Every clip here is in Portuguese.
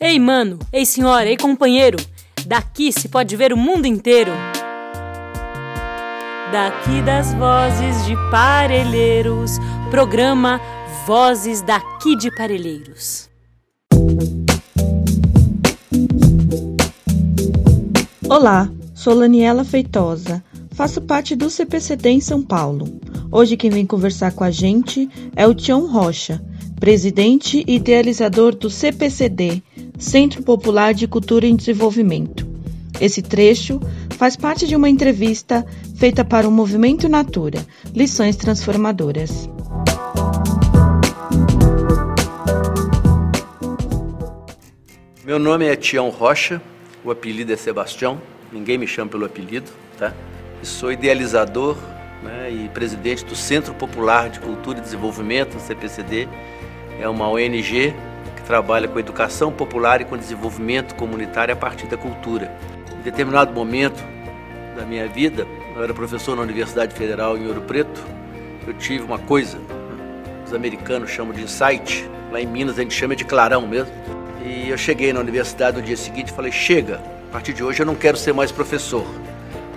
Ei, mano, ei, senhora, ei, companheiro, daqui se pode ver o mundo inteiro. Daqui das vozes de Parelheiros, programa Vozes daqui de Parelheiros. Olá, sou Laniela Feitosa, faço parte do CPCD em São Paulo. Hoje quem vem conversar com a gente é o Tião Rocha, presidente e idealizador do CPCD, Centro Popular de Cultura e Desenvolvimento. Esse trecho faz parte de uma entrevista feita para o Movimento Natura, Lições Transformadoras. Meu nome é Tião Rocha, o apelido é Sebastião, ninguém me chama pelo apelido, tá? E sou idealizador né, e presidente do Centro Popular de Cultura e Desenvolvimento, CPCD. É uma ONG trabalha com educação popular e com desenvolvimento comunitário a partir da cultura. Em determinado momento da minha vida, eu era professor na Universidade Federal em Ouro Preto, eu tive uma coisa, né, os americanos chamam de insight, lá em Minas a gente chama de clarão mesmo e eu cheguei na universidade no dia seguinte e falei: chega, a partir de hoje eu não quero ser mais professor.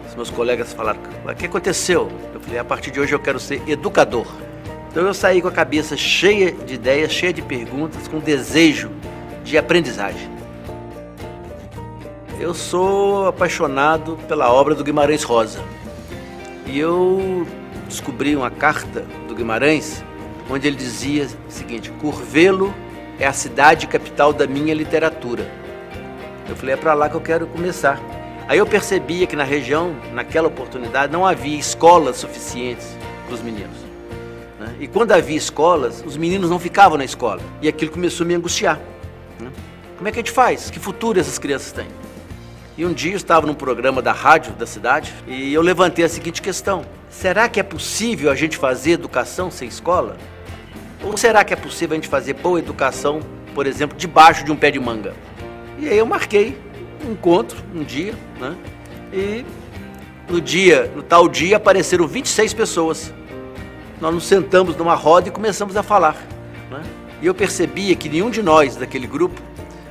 Os meus colegas falaram: o que aconteceu? Eu falei: a partir de hoje eu quero ser educador. Então eu saí com a cabeça cheia de ideias, cheia de perguntas, com desejo de aprendizagem. Eu sou apaixonado pela obra do Guimarães Rosa. E eu descobri uma carta do Guimarães onde ele dizia o seguinte: Curvelo é a cidade capital da minha literatura. Eu falei, é para lá que eu quero começar. Aí eu percebia que na região, naquela oportunidade, não havia escolas suficientes para os meninos. Né? E quando havia escolas, os meninos não ficavam na escola. E aquilo começou a me angustiar. Né? Como é que a gente faz? Que futuro essas crianças têm? E um dia eu estava num programa da rádio da cidade e eu levantei a seguinte questão: será que é possível a gente fazer educação sem escola? Ou será que é possível a gente fazer boa educação, por exemplo, debaixo de um pé de manga? E aí eu marquei um encontro, um dia, né? E no dia, no tal dia, apareceram 26 pessoas. Nós nos sentamos numa roda e começamos a falar. Né? E eu percebia que nenhum de nós daquele grupo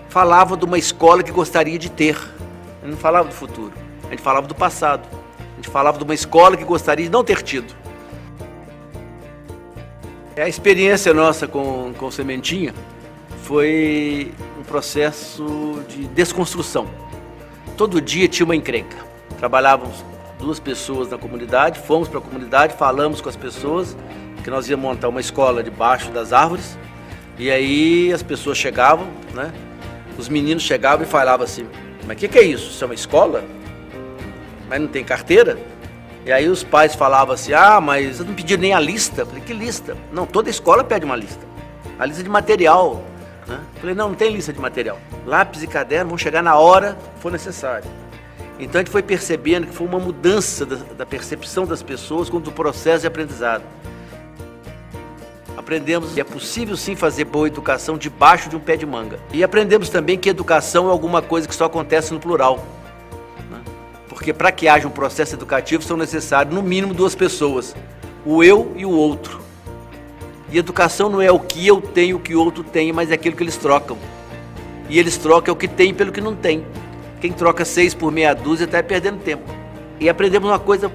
falava de uma escola que gostaria de ter. A gente não falava do futuro, a gente falava do passado. A gente falava de uma escola que gostaria de não ter tido. A experiência nossa com, com Sementinha foi um processo de desconstrução. Todo dia tinha uma encrenca. Trabalhávamos duas pessoas na comunidade, fomos para a comunidade, falamos com as pessoas que nós íamos montar uma escola debaixo das árvores. E aí as pessoas chegavam, né? Os meninos chegavam e falavam assim: Mas que, que é isso? Isso é uma escola? Mas não tem carteira? E aí os pais falavam assim: ah, mas eu não pedi nem a lista. Eu falei: que lista? Não, toda escola pede uma lista. A lista de material. Né? Eu falei: não, não tem lista de material. Lápis e caderno vão chegar na hora que for necessário. Então a gente foi percebendo que foi uma mudança da, da percepção das pessoas quanto ao processo de aprendizado. Aprendemos que é possível sim fazer boa educação debaixo de um pé de manga. E aprendemos também que educação é alguma coisa que só acontece no plural porque para que haja um processo educativo são necessárias no mínimo duas pessoas, o eu e o outro. E educação não é o que eu tenho, o que o outro tem, mas é aquilo que eles trocam. E eles trocam o que tem pelo que não tem. Quem troca seis por meia dúzia está perdendo tempo. E aprendemos uma coisa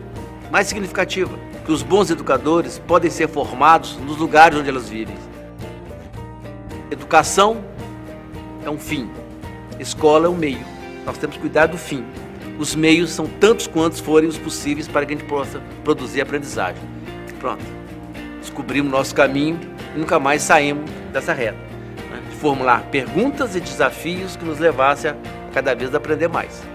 mais significativa, que os bons educadores podem ser formados nos lugares onde elas vivem. Educação é um fim, escola é um meio. Nós temos que cuidar do fim os meios são tantos quantos forem os possíveis para que a gente possa produzir aprendizagem. Pronto. Descobrimos nosso caminho e nunca mais saímos dessa reta. Né? Formular perguntas e desafios que nos levassem a cada vez aprender mais.